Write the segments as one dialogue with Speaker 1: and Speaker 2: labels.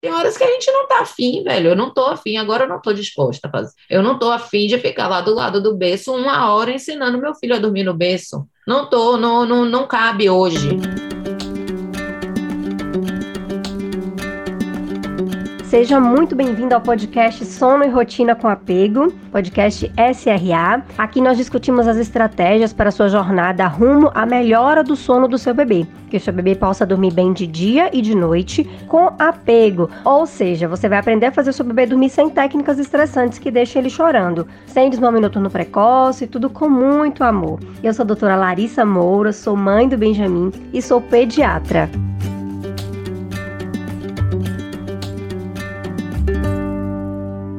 Speaker 1: Tem horas que a gente não tá afim, velho. Eu não tô afim, agora eu não tô disposta a fazer. Eu não tô afim de ficar lá do lado do berço uma hora ensinando meu filho a dormir no berço. Não tô, não, não, não cabe hoje.
Speaker 2: Seja muito bem-vindo ao podcast Sono e Rotina com Apego, podcast SRA. Aqui nós discutimos as estratégias para sua jornada rumo à melhora do sono do seu bebê, que o seu bebê possa dormir bem de dia e de noite com apego. Ou seja, você vai aprender a fazer o seu bebê dormir sem técnicas estressantes que deixem ele chorando, sem desmame noturno precoce, tudo com muito amor. Eu sou a doutora Larissa Moura, sou mãe do Benjamin e sou pediatra.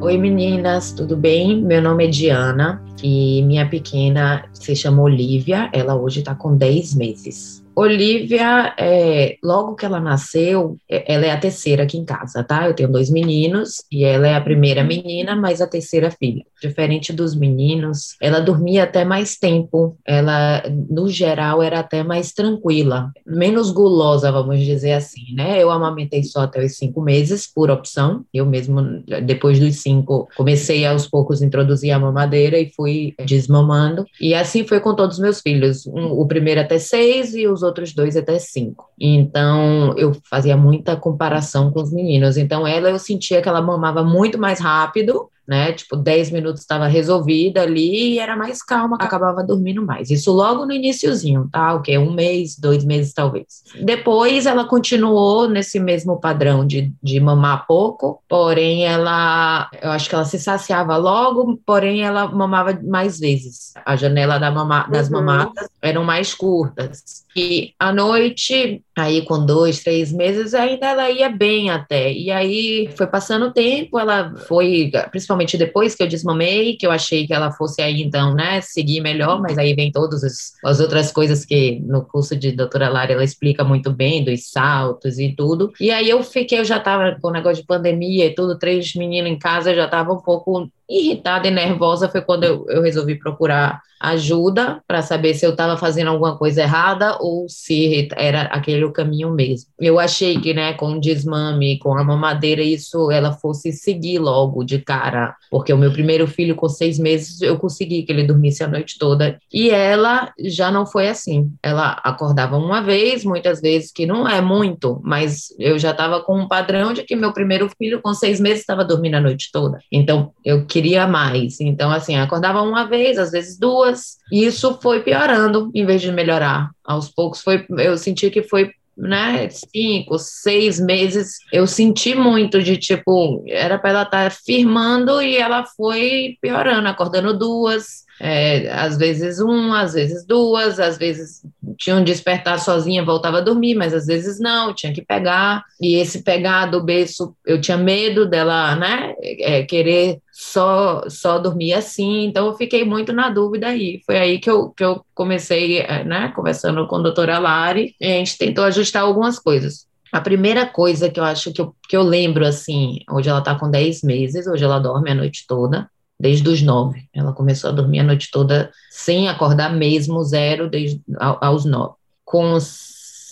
Speaker 1: Oi meninas, tudo bem? Meu nome é Diana e minha pequena se chama Olivia, ela hoje está com 10 meses. Olivia, é, logo que ela nasceu, é, ela é a terceira aqui em casa, tá? Eu tenho dois meninos e ela é a primeira menina, mas a terceira filha. Diferente dos meninos, ela dormia até mais tempo. Ela, no geral, era até mais tranquila, menos gulosa, vamos dizer assim, né? Eu amamentei só até os cinco meses, por opção. Eu mesmo, depois dos cinco, comecei aos poucos a introduzir a mamadeira e fui desmamando. E assim foi com todos os meus filhos. Um, o primeiro até seis e os os outros dois até cinco. Então, eu fazia muita comparação com os meninos. Então, ela eu sentia que ela mamava muito mais rápido né? Tipo, 10 minutos estava resolvida ali e era mais calma, acabava dormindo mais. Isso logo no iníciozinho, tá? O que? Um mês, dois meses talvez. Depois ela continuou nesse mesmo padrão de, de mamar pouco, porém ela, eu acho que ela se saciava logo, porém ela mamava mais vezes. A janela da mama, das uhum. mamadas eram mais curtas. E à noite, aí com dois, três meses, ainda ela ia bem até. E aí foi passando o tempo, ela foi, principalmente principalmente depois que eu desmamei, que eu achei que ela fosse aí, então, né, seguir melhor, mas aí vem todas as, as outras coisas que no curso de doutora Lara ela explica muito bem, dos saltos e tudo. E aí eu fiquei, eu já tava com o negócio de pandemia e tudo, três meninos em casa, eu já tava um pouco irritada e nervosa foi quando eu, eu resolvi procurar ajuda para saber se eu estava fazendo alguma coisa errada ou se era aquele o caminho mesmo. Eu achei que, né, com o desmame, com a mamadeira, isso ela fosse seguir logo de cara, porque o meu primeiro filho com seis meses eu consegui que ele dormisse a noite toda e ela já não foi assim. Ela acordava uma vez, muitas vezes que não é muito, mas eu já estava com um padrão de que meu primeiro filho com seis meses estava dormindo a noite toda. Então eu queria mais. Então assim acordava uma vez, às vezes duas. E isso foi piorando em vez de melhorar. Aos poucos foi, eu senti que foi né, cinco, seis meses, eu senti muito de tipo, era para ela estar tá firmando e ela foi piorando, acordando duas, é, às vezes uma, às vezes duas, às vezes tinha um despertar sozinha, voltava a dormir, mas às vezes não, tinha que pegar. E esse pegar do berço, eu tinha medo dela, né, é, querer só só dormir assim, então eu fiquei muito na dúvida aí. Foi aí que eu, que eu comecei, é, né, conversando com a doutora Lari, e a gente tentou ajustar algumas coisas. A primeira coisa que eu acho que eu, que eu lembro, assim, hoje ela está com 10 meses, hoje ela dorme a noite toda, desde os nove. Ela começou a dormir a noite toda sem acordar mesmo, zero, desde aos nove. Com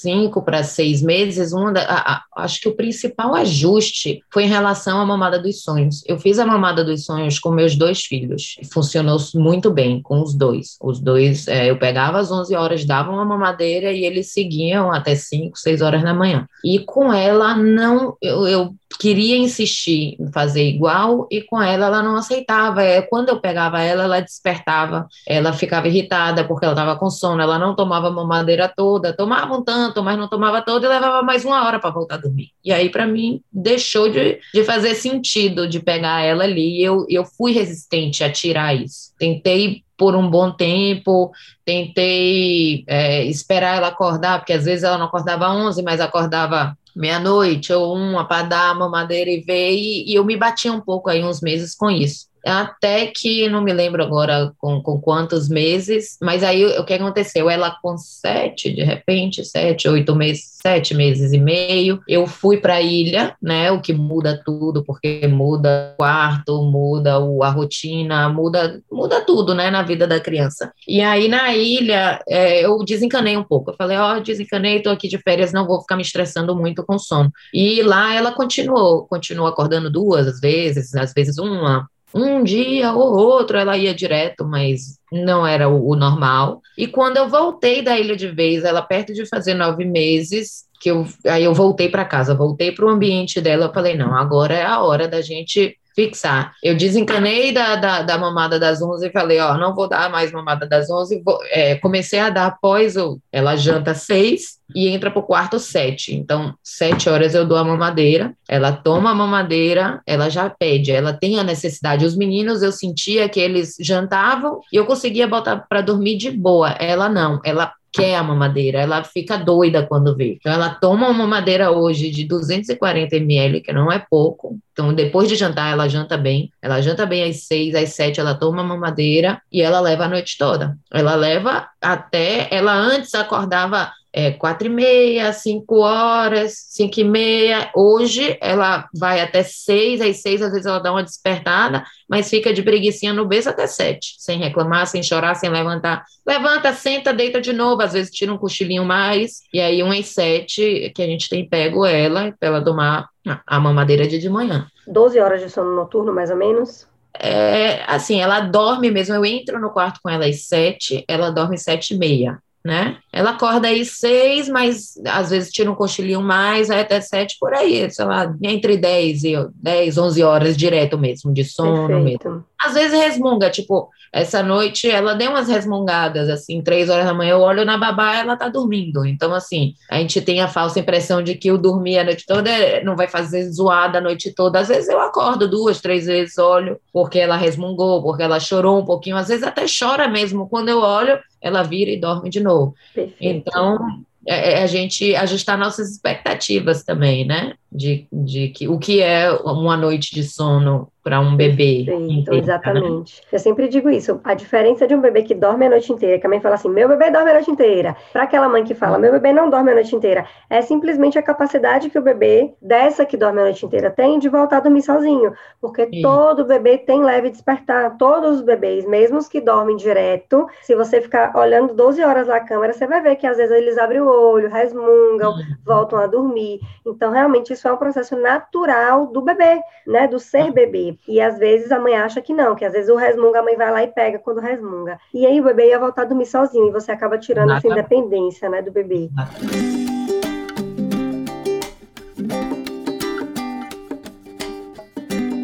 Speaker 1: cinco para seis meses, uma da, a, a, acho que o principal ajuste foi em relação à mamada dos sonhos. Eu fiz a mamada dos sonhos com meus dois filhos. Funcionou muito bem com os dois. Os dois, é, eu pegava às 11 horas, dava uma mamadeira e eles seguiam até 5, 6 horas da manhã. E com ela, não, eu, eu queria insistir em fazer igual e com ela ela não aceitava. É, quando eu pegava ela, ela despertava, ela ficava irritada porque ela estava com sono, ela não tomava mamadeira toda, tomava um tanto, mas não tomava toda e levava mais uma hora para voltar a dormir. E aí, para mim, deixou de, de fazer sentido de pegar ela ali e eu, eu fui resistente a tirar isso. Tentei por um bom tempo, tentei é, esperar ela acordar, porque às vezes ela não acordava 11, mas acordava meia-noite ou uma para dar a mamadeira e ver, e, e, eu me batia um pouco aí uns meses com isso. Até que não me lembro agora com, com quantos meses, mas aí o que aconteceu? Ela com sete, de repente, sete, oito meses, sete meses e meio, eu fui para a ilha, né? O que muda tudo, porque muda o quarto, muda o, a rotina, muda, muda tudo, né, na vida da criança. E aí na ilha é, eu desencanei um pouco. Eu falei, ó, oh, desencanei, tô aqui de férias, não vou ficar me estressando muito com sono. E lá ela continuou, continuou acordando duas vezes, às vezes uma, um dia ou outro ela ia direto, mas não era o, o, normal. E quando eu voltei da Ilha de Vez, ela perto de fazer nove meses, que eu, aí eu voltei para casa, voltei para o ambiente dela, eu falei, não, agora é a hora da gente fixar. Eu desencanei da, da, da, mamada das 11 e falei, ó, não vou dar mais mamada das 11. Vou, é, comecei a dar após, o, ela janta seis e entra pro quarto sete. Então, sete horas eu dou a mamadeira, ela toma a mamadeira, ela já pede, ela tem a necessidade. Os meninos, eu sentia que eles jantavam e eu conseguia botar para dormir de boa. Ela não, ela quer a mamadeira, ela fica doida quando vê. Então, ela toma uma mamadeira hoje de 240 ml, que não é pouco. Então, depois de jantar, ela janta bem. Ela janta bem às seis, às sete, ela toma uma mamadeira e ela leva a noite toda. Ela leva até. Ela antes acordava é, quatro e meia, cinco horas, cinco e meia. Hoje ela vai até seis, às seis às vezes ela dá uma despertada, mas fica de preguiçinha no berço até sete, sem reclamar, sem chorar, sem levantar. Levanta, senta, deita de novo, às vezes tira um cochilinho mais, e aí um às sete que a gente tem pego ela para ela tomar a mamadeira de, de manhã.
Speaker 2: Doze horas de sono noturno, mais ou menos?
Speaker 1: É, assim, ela dorme mesmo, eu entro no quarto com ela às sete, ela dorme sete e meia né? Ela acorda aí seis, mas às vezes tira um cochilinho mais, aí até sete por aí, sei lá, entre dez e dez, onze horas direto mesmo, de sono Perfeito. mesmo. Às vezes resmunga, tipo, essa noite ela deu umas resmungadas, assim, três horas da manhã, eu olho na babá, ela tá dormindo. Então, assim, a gente tem a falsa impressão de que o dormir a noite toda não vai fazer zoada a noite toda. Às vezes eu acordo duas, três vezes, olho, porque ela resmungou, porque ela chorou um pouquinho, às vezes até chora mesmo. Quando eu olho, ela vira e dorme de novo. Perfeito. Então, é, é a gente ajustar nossas expectativas também, né? De, de que o que é uma noite de sono para um bebê.
Speaker 2: Perfeito, né? exatamente. Eu sempre digo isso. A diferença de um bebê que dorme a noite inteira, que a mãe fala assim, meu bebê dorme a noite inteira, para aquela mãe que fala, meu bebê não dorme a noite inteira, é simplesmente a capacidade que o bebê dessa que dorme a noite inteira tem de voltar a dormir sozinho, porque Sim. todo bebê tem leve despertar, todos os bebês, mesmo os que dormem direto, se você ficar olhando 12 horas na câmera, você vai ver que às vezes eles abrem o olho, resmungam, uhum. voltam a dormir. Então, realmente, isso é um processo natural do bebê, né, do ser bebê. E às vezes a mãe acha que não, que às vezes o resmunga, a mãe vai lá e pega quando resmunga. E aí o bebê ia voltar a dormir sozinho e você acaba tirando essa independência, né, do bebê.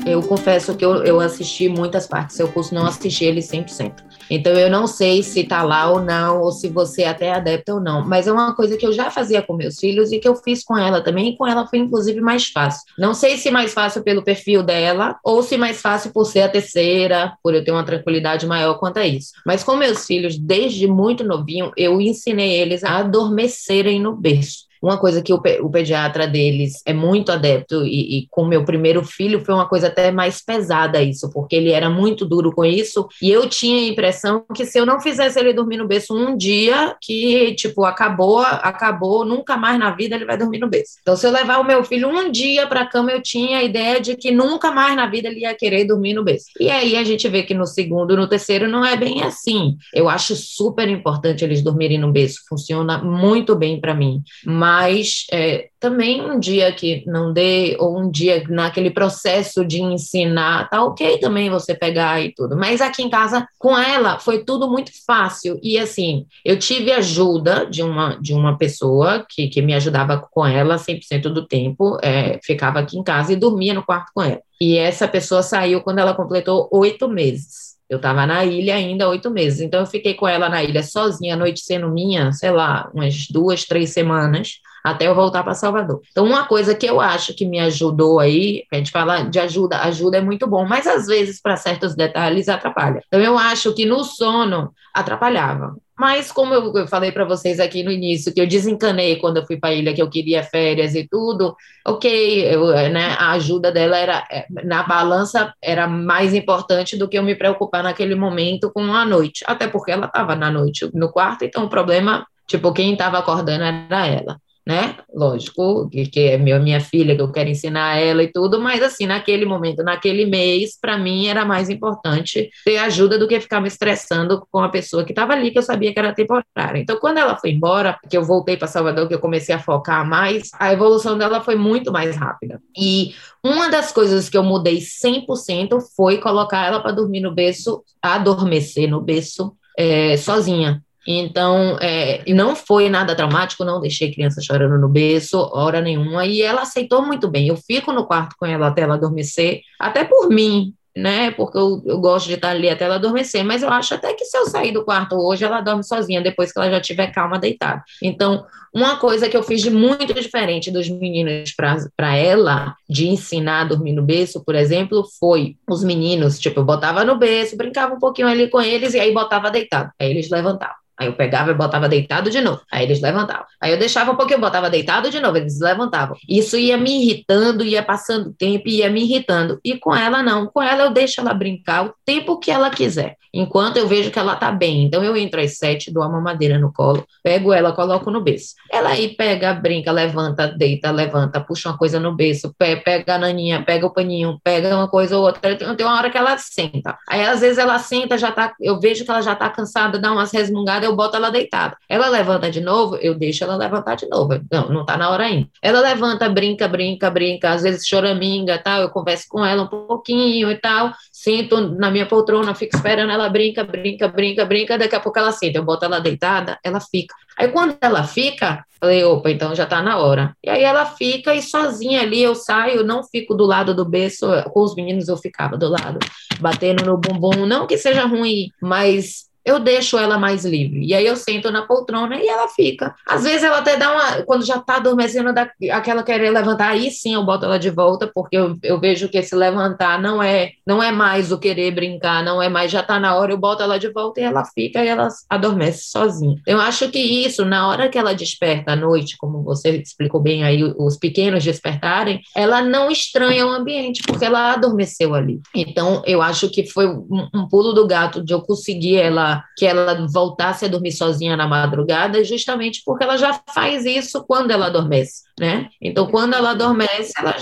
Speaker 1: Eu confesso que eu, eu assisti muitas partes, eu curso não assisti ele 100%. Então eu não sei se está lá ou não, ou se você é até adepta ou não, mas é uma coisa que eu já fazia com meus filhos e que eu fiz com ela também, e com ela foi inclusive mais fácil. Não sei se mais fácil pelo perfil dela, ou se mais fácil por ser a terceira, por eu ter uma tranquilidade maior quanto a isso. Mas com meus filhos, desde muito novinho, eu ensinei eles a adormecerem no berço. Uma coisa que o, o pediatra deles é muito adepto, e, e com meu primeiro filho foi uma coisa até mais pesada isso, porque ele era muito duro com isso, e eu tinha a impressão que se eu não fizesse ele dormir no berço um dia, que, tipo, acabou, acabou, nunca mais na vida ele vai dormir no berço. Então, se eu levar o meu filho um dia para a cama, eu tinha a ideia de que nunca mais na vida ele ia querer dormir no berço. E aí a gente vê que no segundo, no terceiro, não é bem assim. Eu acho super importante eles dormirem no berço, funciona muito bem para mim. Mas mas é, também um dia que não dê, ou um dia naquele processo de ensinar, tá ok também você pegar e tudo. Mas aqui em casa, com ela, foi tudo muito fácil. E assim, eu tive ajuda de uma, de uma pessoa que, que me ajudava com ela 100% do tempo, é, ficava aqui em casa e dormia no quarto com ela. E essa pessoa saiu quando ela completou oito meses. Eu estava na ilha ainda oito meses, então eu fiquei com ela na ilha sozinha, a noite sendo minha, sei lá, umas duas, três semanas, até eu voltar para Salvador. Então, uma coisa que eu acho que me ajudou aí, a gente fala de ajuda, ajuda é muito bom, mas às vezes, para certos detalhes, atrapalha. Então, eu acho que no sono atrapalhava. Mas como eu falei para vocês aqui no início, que eu desencanei quando eu fui para a ilha, que eu queria férias e tudo, ok, eu, né, a ajuda dela era é, na balança era mais importante do que eu me preocupar naquele momento com a noite, até porque ela estava na noite no quarto, então o problema, tipo, quem estava acordando era ela né? Lógico, que, que é meu, minha filha, que eu quero ensinar ela e tudo, mas assim, naquele momento, naquele mês, para mim era mais importante ter ajuda do que ficar me estressando com a pessoa que estava ali, que eu sabia que era temporária. Então, quando ela foi embora, que eu voltei para Salvador, que eu comecei a focar mais, a evolução dela foi muito mais rápida. E uma das coisas que eu mudei 100% foi colocar ela para dormir no berço, adormecer no berço, é, sozinha. Então, é, não foi nada traumático, não deixei criança chorando no berço, hora nenhuma, e ela aceitou muito bem. Eu fico no quarto com ela até ela adormecer, até por mim, né? Porque eu, eu gosto de estar ali até ela adormecer, mas eu acho até que se eu sair do quarto hoje, ela dorme sozinha, depois que ela já estiver calma, deitada. Então, uma coisa que eu fiz de muito diferente dos meninos para ela, de ensinar a dormir no berço, por exemplo, foi os meninos, tipo, eu botava no berço, brincava um pouquinho ali com eles e aí botava deitado. Aí eles levantavam. Aí eu pegava e botava deitado de novo. Aí eles levantavam. Aí eu deixava um pouquinho, botava deitado de novo, eles levantavam. Isso ia me irritando, ia passando tempo, ia me irritando. E com ela não. Com ela eu deixo ela brincar o tempo que ela quiser. Enquanto eu vejo que ela tá bem. Então eu entro às sete, dou a mamadeira no colo, pego ela, coloco no berço. Ela aí pega, brinca, levanta, deita, levanta, puxa uma coisa no berço, pega a naninha, pega o paninho, pega uma coisa ou outra. Tem uma hora que ela senta. Aí às vezes ela senta, já tá, eu vejo que ela já tá cansada, dá umas resmungadas eu boto ela deitada. Ela levanta de novo, eu deixo ela levantar de novo. Não, não tá na hora ainda. Ela levanta, brinca, brinca, brinca, às vezes choraminga, tal, eu converso com ela um pouquinho e tal, sinto na minha poltrona, fico esperando ela brinca, brinca, brinca, brinca, daqui a pouco ela senta, eu boto ela deitada, ela fica. Aí quando ela fica, falei, opa, então já tá na hora. E aí ela fica e sozinha ali eu saio, não fico do lado do berço, com os meninos eu ficava do lado, batendo no bumbum, não que seja ruim, mas eu deixo ela mais livre. E aí eu sento na poltrona e ela fica. Às vezes ela até dá uma. Quando já tá adormecendo, da, aquela querer levantar, aí sim eu boto ela de volta, porque eu, eu vejo que esse levantar não é não é mais o querer brincar, não é mais, já tá na hora, eu boto ela de volta e ela fica e ela adormece sozinha. Eu acho que isso, na hora que ela desperta à noite, como você explicou bem aí, os pequenos despertarem, ela não estranha o ambiente, porque ela adormeceu ali. Então, eu acho que foi um, um pulo do gato de eu conseguir ela que ela voltasse a dormir sozinha na madrugada, justamente porque ela já faz isso quando ela adormece, né? Então, quando ela adormece, ela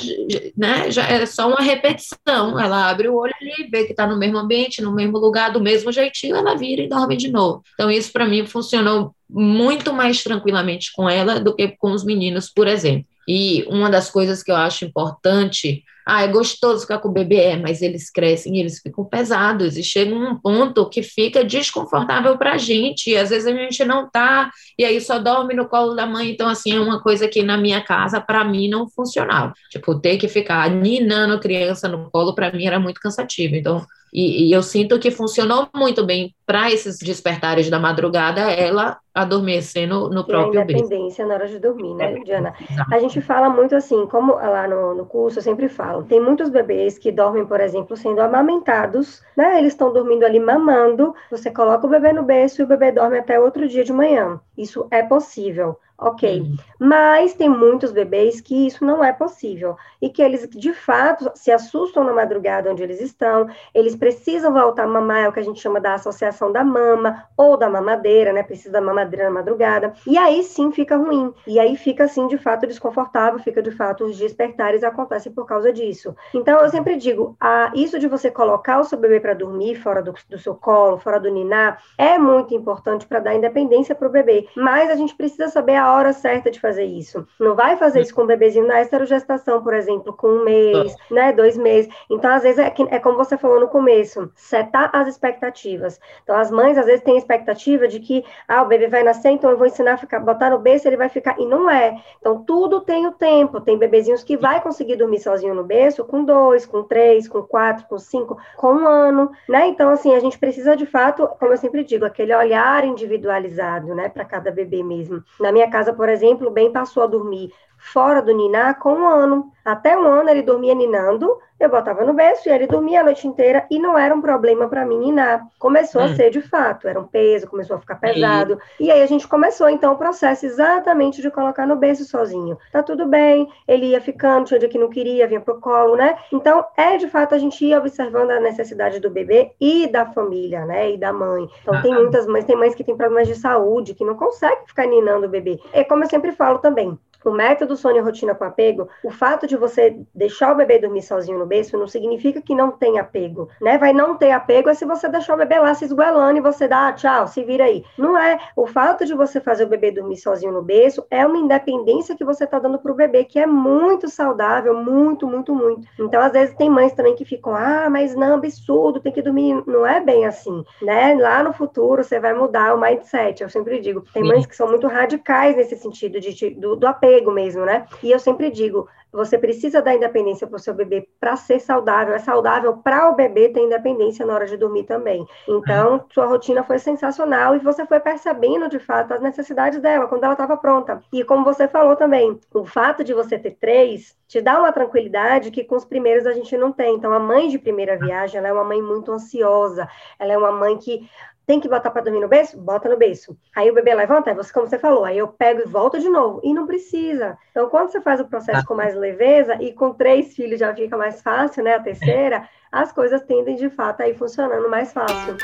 Speaker 1: né, já é só uma repetição. Ela abre o olho ali, vê que está no mesmo ambiente, no mesmo lugar, do mesmo jeitinho, ela vira e dorme de novo. Então, isso para mim funcionou muito mais tranquilamente com ela do que com os meninos, por exemplo. E uma das coisas que eu acho importante ah, é gostoso ficar com o bebê, é, mas eles crescem e eles ficam pesados e chega um ponto que fica desconfortável para a gente. E às vezes a gente não tá, e aí só dorme no colo da mãe. Então, assim, é uma coisa que na minha casa, para mim, não funcionava. Tipo, ter que ficar ninando criança no colo, para mim, era muito cansativo. Então, e, e, eu sinto que funcionou muito bem para esses despertares da madrugada, ela adormecer no, no próprio
Speaker 2: berço. independência na hora de dormir, né, é, Diana? A gente fala muito assim, como lá no, no curso eu sempre falo, tem muitos bebês que dormem, por exemplo, sendo amamentados, né? Eles estão dormindo ali mamando, você coloca o bebê no berço e o bebê dorme até outro dia de manhã. Isso é possível. Ok. Uhum. Mas tem muitos bebês que isso não é possível e que eles de fato se assustam na madrugada onde eles estão, eles precisam voltar a mamar, é o que a gente chama da associação da mama ou da mamadeira, né? Precisa da mamadeira na madrugada. E aí sim fica ruim. E aí fica assim de fato desconfortável, fica de fato os despertares acontecem por causa disso. Então eu sempre digo, a, isso de você colocar o seu bebê para dormir fora do, do seu colo, fora do ninar, é muito importante para dar independência para o bebê. Mas a gente precisa saber a hora certa de fazer isso. Não vai fazer isso com um bebezinho na esterogestação, por exemplo, com um mês, né, dois meses. Então, às vezes, é, é como você falou no começo, setar as expectativas. Então, as mães, às vezes, têm expectativa de que, ah, o bebê vai nascer, então eu vou ensinar a ficar, botar no berço, ele vai ficar, e não é. Então, tudo tem o tempo. Tem bebezinhos que vai conseguir dormir sozinho no berço com dois, com três, com quatro, com cinco, com um ano, né? Então, assim, a gente precisa, de fato, como eu sempre digo, aquele olhar individualizado, né, para cada bebê mesmo. Na minha casa casa, por exemplo, bem passou a dormir fora do ninar com um ano. Até um ano ele dormia ninando, eu botava no berço e ele dormia a noite inteira e não era um problema para mim ninar. Começou hum. a ser de fato, era um peso, começou a ficar pesado. E... e aí a gente começou então o processo exatamente de colocar no berço sozinho. Tá tudo bem, ele ia ficando, tinha dia que não queria, vinha pro colo, né? Então é de fato a gente ia observando a necessidade do bebê e da família, né? E da mãe. Então ah. tem muitas mães, tem mães que têm problemas de saúde, que não conseguem ficar ninando o bebê. É como eu sempre falo também, o método sono e rotina com apego, o fato de você deixar o bebê dormir sozinho no berço não significa que não tem apego, né? Vai não ter apego é se você deixar o bebê lá se esguelando e você dá ah, tchau, se vira aí. Não é. O fato de você fazer o bebê dormir sozinho no berço é uma independência que você está dando para o bebê, que é muito saudável, muito, muito, muito. Então, às vezes, tem mães também que ficam, ah, mas não, absurdo, tem que dormir. Não é bem assim, né? Lá no futuro você vai mudar o mindset, eu sempre digo. Tem mães que são muito radicais nesse sentido de, do, do apego apego mesmo, né? E eu sempre digo, você precisa da independência para o seu bebê para ser saudável. É saudável para o bebê ter independência na hora de dormir também. Então, sua rotina foi sensacional e você foi percebendo de fato as necessidades dela quando ela estava pronta. E como você falou também, o fato de você ter três te dá uma tranquilidade que com os primeiros a gente não tem. Então, a mãe de primeira viagem, ela é uma mãe muito ansiosa. Ela é uma mãe que tem que botar para dormir no berço? Bota no berço. Aí o bebê levanta, você, como você falou, aí eu pego e volto de novo. E não precisa. Então, quando você faz o processo com mais leveza, e com três filhos já fica mais fácil, né? A terceira, as coisas tendem de fato a ir funcionando mais fácil.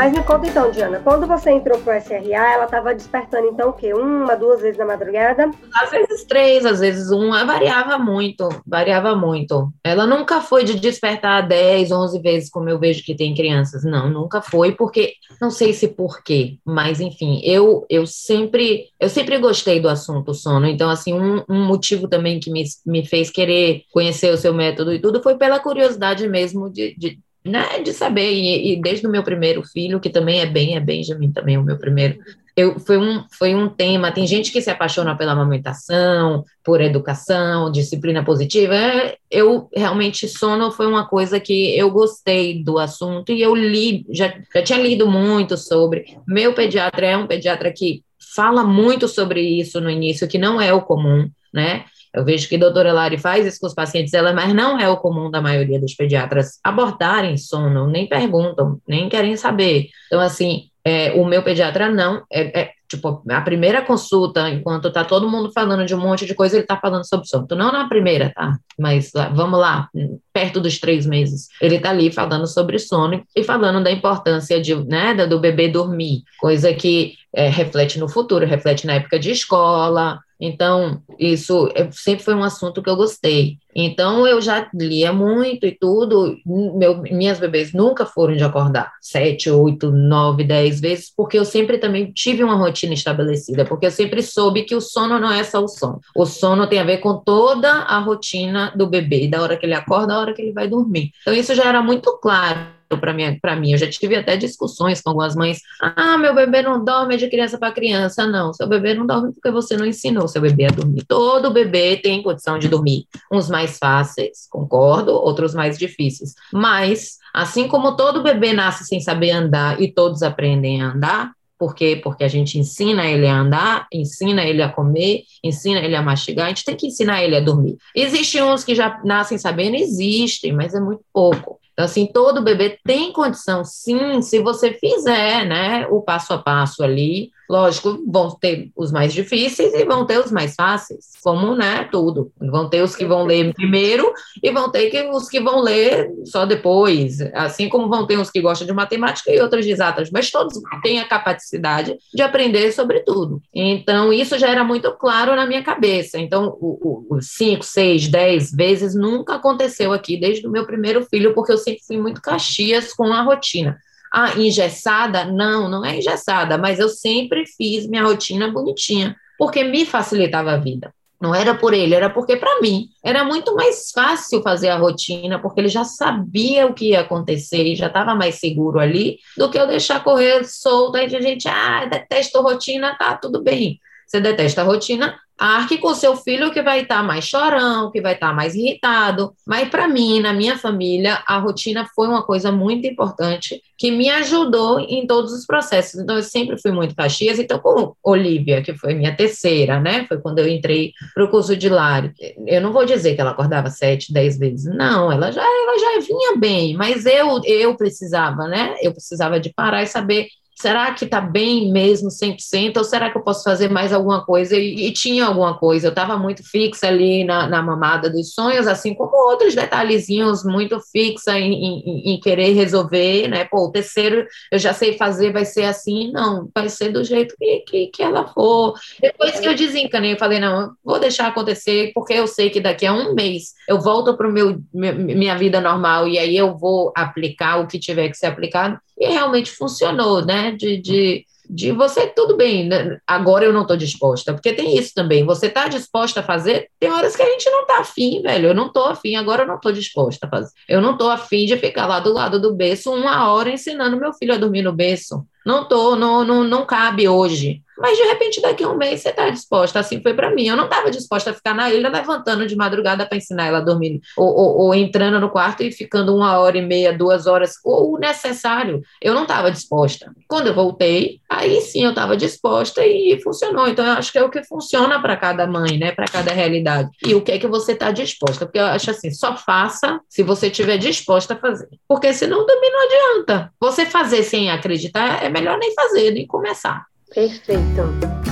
Speaker 2: Mas me conta então, Diana, quando você entrou pro SRA, ela estava despertando então o quê? Uma, duas vezes na madrugada?
Speaker 1: Às vezes três, às vezes uma, variava muito, variava muito. Ela nunca foi de despertar 10, 11 vezes, como eu vejo que tem crianças. Não, nunca foi, porque, não sei se por quê, mas enfim, eu, eu sempre, eu sempre gostei do assunto sono, então assim, um, um motivo também que me, me fez querer conhecer o seu método e tudo foi pela curiosidade mesmo de, de né, de saber, e, e, desde o meu primeiro filho, que também é bem, é Benjamin também, o meu primeiro, eu, foi, um, foi um tema, tem gente que se apaixona pela amamentação, por educação, disciplina positiva, é, eu realmente, sono foi uma coisa que eu gostei do assunto, e eu li, já, já tinha lido muito sobre, meu pediatra é um pediatra que fala muito sobre isso no início, que não é o comum, né, eu vejo que a doutora Lari faz isso com os pacientes dela, mas não é o comum da maioria dos pediatras abordarem sono, nem perguntam, nem querem saber. Então, assim, é, o meu pediatra não, é, é, tipo, a primeira consulta, enquanto tá todo mundo falando de um monte de coisa, ele tá falando sobre sono. Então, não na primeira, tá? Mas vamos lá, perto dos três meses, ele tá ali falando sobre sono e falando da importância de, né, do bebê dormir, coisa que é, reflete no futuro, reflete na época de escola, então, isso sempre foi um assunto que eu gostei. Então, eu já lia muito e tudo. Meu, minhas bebês nunca foram de acordar sete, oito, nove, dez vezes, porque eu sempre também tive uma rotina estabelecida, porque eu sempre soube que o sono não é só o sono. O sono tem a ver com toda a rotina do bebê, da hora que ele acorda, da hora que ele vai dormir. Então, isso já era muito claro para mim, para mim. Eu já tive até discussões com algumas mães. Ah, meu bebê não dorme de criança para criança. Não, seu bebê não dorme porque você não ensinou seu bebê a dormir. Todo bebê tem condição de dormir. Uns mais fáceis, concordo, outros mais difíceis. Mas, assim como todo bebê nasce sem saber andar e todos aprendem a andar, por quê? Porque a gente ensina ele a andar, ensina ele a comer, ensina ele a mastigar, a gente tem que ensinar ele a dormir. Existem uns que já nascem sabendo, existem, mas é muito pouco. Então, assim, todo bebê tem condição, sim, se você fizer, né, o passo a passo ali, Lógico, vão ter os mais difíceis e vão ter os mais fáceis, como, né, tudo. Vão ter os que vão ler primeiro e vão ter que, os que vão ler só depois, assim como vão ter os que gostam de matemática e outros de exatas, mas todos têm a capacidade de aprender sobre tudo. Então, isso já era muito claro na minha cabeça. Então, os cinco, seis, dez vezes nunca aconteceu aqui desde o meu primeiro filho, porque eu sempre fui muito caxias com a rotina. Ah, engessada? Não, não é engessada, mas eu sempre fiz minha rotina bonitinha, porque me facilitava a vida. Não era por ele, era porque para mim era muito mais fácil fazer a rotina, porque ele já sabia o que ia acontecer e já estava mais seguro ali, do que eu deixar correr solto. Aí a gente, ah, detesto rotina, tá tudo bem. Você detesta a rotina, arque com seu filho que vai estar tá mais chorão, que vai estar tá mais irritado. Mas para mim, na minha família, a rotina foi uma coisa muito importante que me ajudou em todos os processos. Então, eu sempre fui muito Caxias. Então, com Olivia, que foi minha terceira, né? Foi quando eu entrei para o curso de Lari. Eu não vou dizer que ela acordava sete, dez vezes. Não, ela já, ela já vinha bem, mas eu, eu precisava, né? Eu precisava de parar e saber será que está bem mesmo 100%? Ou será que eu posso fazer mais alguma coisa? E, e tinha alguma coisa, eu estava muito fixa ali na, na, mamada dos sonhos, assim como outros detalhezinhos muito fixa em, em, em, querer resolver, né? Pô, o terceiro eu já sei fazer, vai ser assim? Não, vai ser do jeito que, que, que ela for. Depois que eu desencanei, eu falei, não, vou deixar acontecer, porque eu sei que daqui a um mês eu volto para minha vida normal e aí eu vou aplicar o que tiver que ser aplicado e realmente funcionou, né? De, de, de você, tudo bem, né? agora eu não estou disposta, porque tem isso também, você está disposta a fazer, tem horas que a gente não está afim, velho, eu não estou afim, agora eu não estou disposta a fazer, eu não estou afim de ficar lá do lado do berço uma hora ensinando meu filho a dormir no berço, não tô, não, não, não cabe hoje. Mas de repente, daqui a um mês, você está disposta. Assim foi para mim. Eu não estava disposta a ficar na ilha levantando de madrugada para ensinar ela a dormir, ou, ou, ou, entrando no quarto e ficando uma hora e meia, duas horas, ou o necessário. Eu não estava disposta. Quando eu voltei, aí sim eu estava disposta e funcionou. Então, eu acho que é o que funciona para cada mãe, né? Para cada realidade. E o que é que você está disposta? Porque eu acho assim, só faça se você estiver disposta a fazer. Porque senão também não adianta. Você fazer sem acreditar é melhor nem fazer, nem começar.
Speaker 2: Perfeito.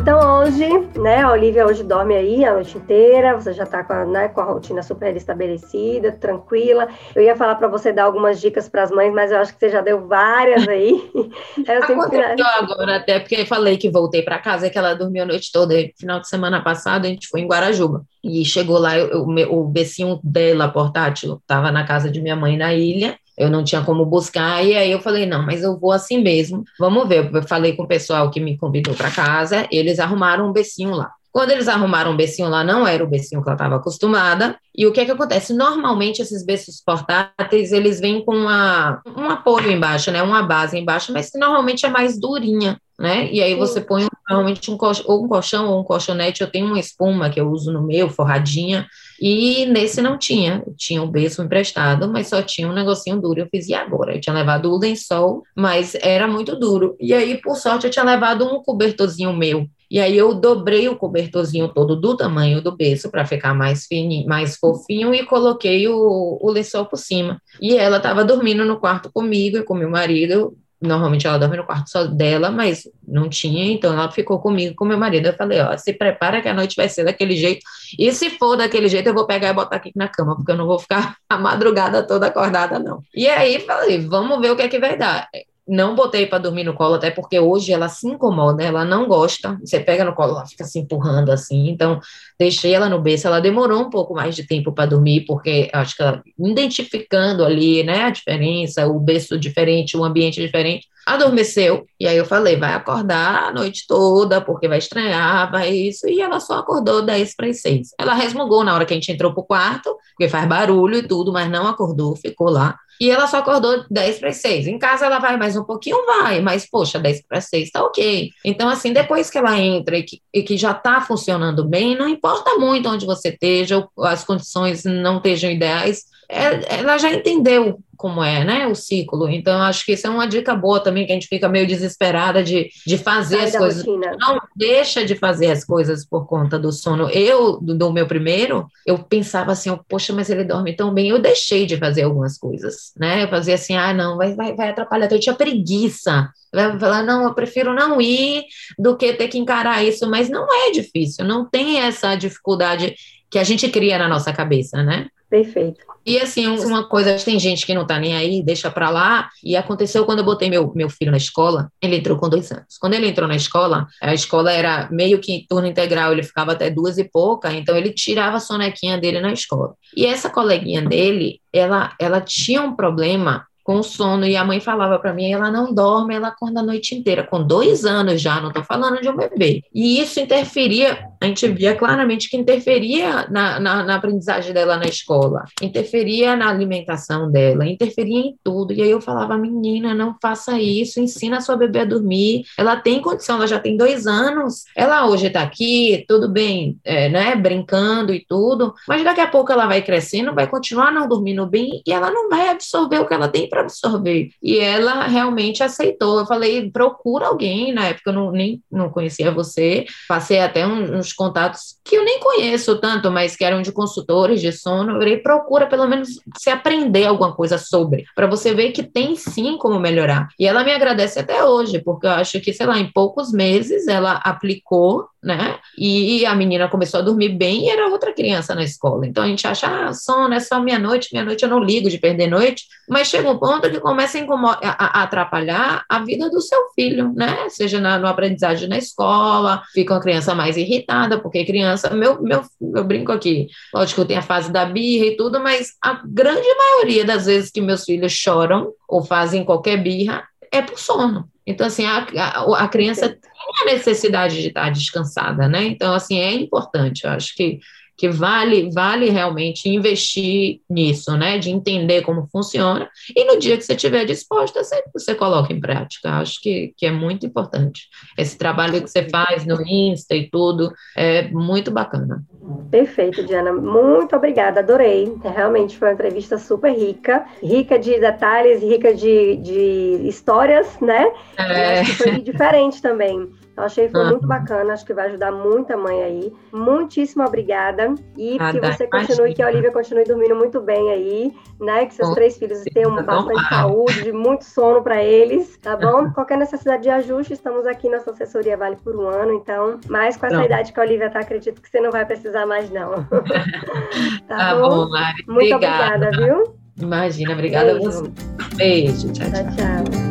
Speaker 2: Então hoje, né, a Olivia hoje dorme aí a noite inteira, você já está com, a, né, com a rotina super estabelecida, tranquila. Eu ia falar para você dar algumas dicas para as mães, mas eu acho que você já deu várias aí.
Speaker 1: Eu Aconteceu agora, até porque falei que voltei para casa, é que ela dormiu a noite toda. Final de semana passado a gente foi em Guarajuba. E chegou lá, o, o becinho dela, portátil, estava na casa de minha mãe na ilha, eu não tinha como buscar, e aí eu falei, não, mas eu vou assim mesmo, vamos ver. Eu falei com o pessoal que me convidou para casa, eles arrumaram um becinho lá. Quando eles arrumaram um becinho lá, não era o becinho que ela estava acostumada. E o que é que acontece? Normalmente, esses beços portáteis, eles vêm com uma, um apoio embaixo, né? Uma base embaixo, mas que normalmente é mais durinha, né? E aí você põe normalmente um colchão, ou um colchão ou um colchonete. Eu tenho uma espuma que eu uso no meu, forradinha, e nesse não tinha. Eu tinha um berço emprestado, mas só tinha um negocinho duro. Eu fiz, e agora? Eu tinha levado o lençol, mas era muito duro. E aí, por sorte, eu tinha levado um cobertorzinho meu. E aí eu dobrei o cobertorzinho todo do tamanho do berço para ficar mais fininho, mais fofinho e coloquei o, o lençol por cima. E ela estava dormindo no quarto comigo e com meu marido. Normalmente ela dorme no quarto só dela, mas não tinha, então ela ficou comigo com meu marido. Eu falei, ó, se prepara que a noite vai ser daquele jeito. E se for daquele jeito, eu vou pegar e botar aqui na cama, porque eu não vou ficar a madrugada toda acordada, não. E aí falei, vamos ver o que é que vai dar não botei para dormir no colo, até porque hoje ela se incomoda, ela não gosta. Você pega no colo, ela fica se empurrando assim. Então, deixei ela no berço. Ela demorou um pouco mais de tempo para dormir, porque acho que ela, identificando ali, né, a diferença, o berço diferente, o ambiente diferente, adormeceu. E aí eu falei, vai acordar a noite toda, porque vai estranhar, vai isso. E ela só acordou 10 para as 6. Ela resmungou na hora que a gente entrou pro quarto, porque faz barulho e tudo, mas não acordou, ficou lá. E ela só acordou 10 para 6. Em casa ela vai mais um pouquinho, vai, mas poxa, 10 para 6 tá ok. Então, assim, depois que ela entra e que, e que já está funcionando bem, não importa muito onde você esteja, as condições não estejam ideais, é, ela já entendeu como é, né, o ciclo. Então, acho que isso é uma dica boa também, que a gente fica meio desesperada de, de fazer Sai as coisas. Rotina. Não deixa de fazer as coisas por conta do sono. Eu, do, do, meu primeiro, eu pensava assim, poxa, mas ele dorme tão bem. Eu deixei de fazer algumas coisas, né? Eu fazia assim, ah, não, vai, vai, vai atrapalhar. Eu tinha preguiça. Vai falar, não, eu prefiro não ir do que ter que encarar isso. Mas não é difícil, não tem essa dificuldade que a gente cria na nossa cabeça, né?
Speaker 2: Perfeito.
Speaker 1: E assim, uma coisa, tem gente que não tá nem aí, deixa pra lá. E aconteceu quando eu botei meu, meu filho na escola, ele entrou com dois anos. Quando ele entrou na escola, a escola era meio que turno integral, ele ficava até duas e pouca, então ele tirava a sonequinha dele na escola. E essa coleguinha dele, ela, ela tinha um problema com sono, e a mãe falava para mim, ela não dorme, ela acorda a noite inteira, com dois anos já, não estou falando de um bebê. E isso interferia, a gente via claramente que interferia na, na, na aprendizagem dela na escola, interferia na alimentação dela, interferia em tudo. E aí eu falava, menina, não faça isso, ensina a sua bebê a dormir, ela tem condição, ela já tem dois anos, ela hoje está aqui, tudo bem, é, né, brincando e tudo, mas daqui a pouco ela vai crescendo, vai continuar não dormindo bem e ela não vai absorver o que ela tem para absorver. E ela realmente aceitou. Eu falei, procura alguém, na época eu não, nem, não conhecia você, passei até uns contatos que eu nem conheço tanto, mas que eram de consultores de sono. Eu falei, procura pelo menos se aprender alguma coisa sobre, para você ver que tem sim como melhorar. E ela me agradece até hoje, porque eu acho que, sei lá, em poucos meses ela aplicou né? E a menina começou a dormir bem e era outra criança na escola. Então a gente acha, ah, sono é só meia-noite, meia-noite eu não ligo de perder noite, mas chega um ponto que começa a, atrapalhar a vida do seu filho, né? Seja na, no aprendizagem na escola, fica uma criança mais irritada, porque criança, meu, meu, eu brinco aqui, lógico que tenho a fase da birra e tudo, mas a grande maioria das vezes que meus filhos choram ou fazem qualquer birra é por sono. Então, assim, a, a, a criança tem a necessidade de estar descansada, né? Então, assim, é importante. Eu acho que que vale, vale realmente investir nisso, né? De entender como funciona. E no dia que você estiver disposta, você, você coloca em prática. Acho que, que é muito importante. Esse trabalho que você faz no Insta e tudo é muito bacana.
Speaker 2: Perfeito, Diana. Muito obrigada, adorei. Realmente foi uma entrevista super rica, rica de detalhes, rica de, de histórias, né? É. foi diferente também. Eu achei que foi muito bacana, acho que vai ajudar muita mãe aí. Muitíssimo obrigada. E que você continue, imagina. que a Olivia continue dormindo muito bem aí, né? Que seus bom, três filhos tenham bastante saúde, muito sono para eles, tá bom? Qualquer necessidade de ajuste, estamos aqui, nossa assessoria vale por um ano, então, mas com essa não. idade que a Olivia tá, acredito que você não vai precisar mais, não.
Speaker 1: tá, tá bom? bom Mari.
Speaker 2: Muito obrigada, obrigada viu?
Speaker 1: Imagina, obrigada Beijo. a você. Beijo, tchau, tchau. tchau. tchau.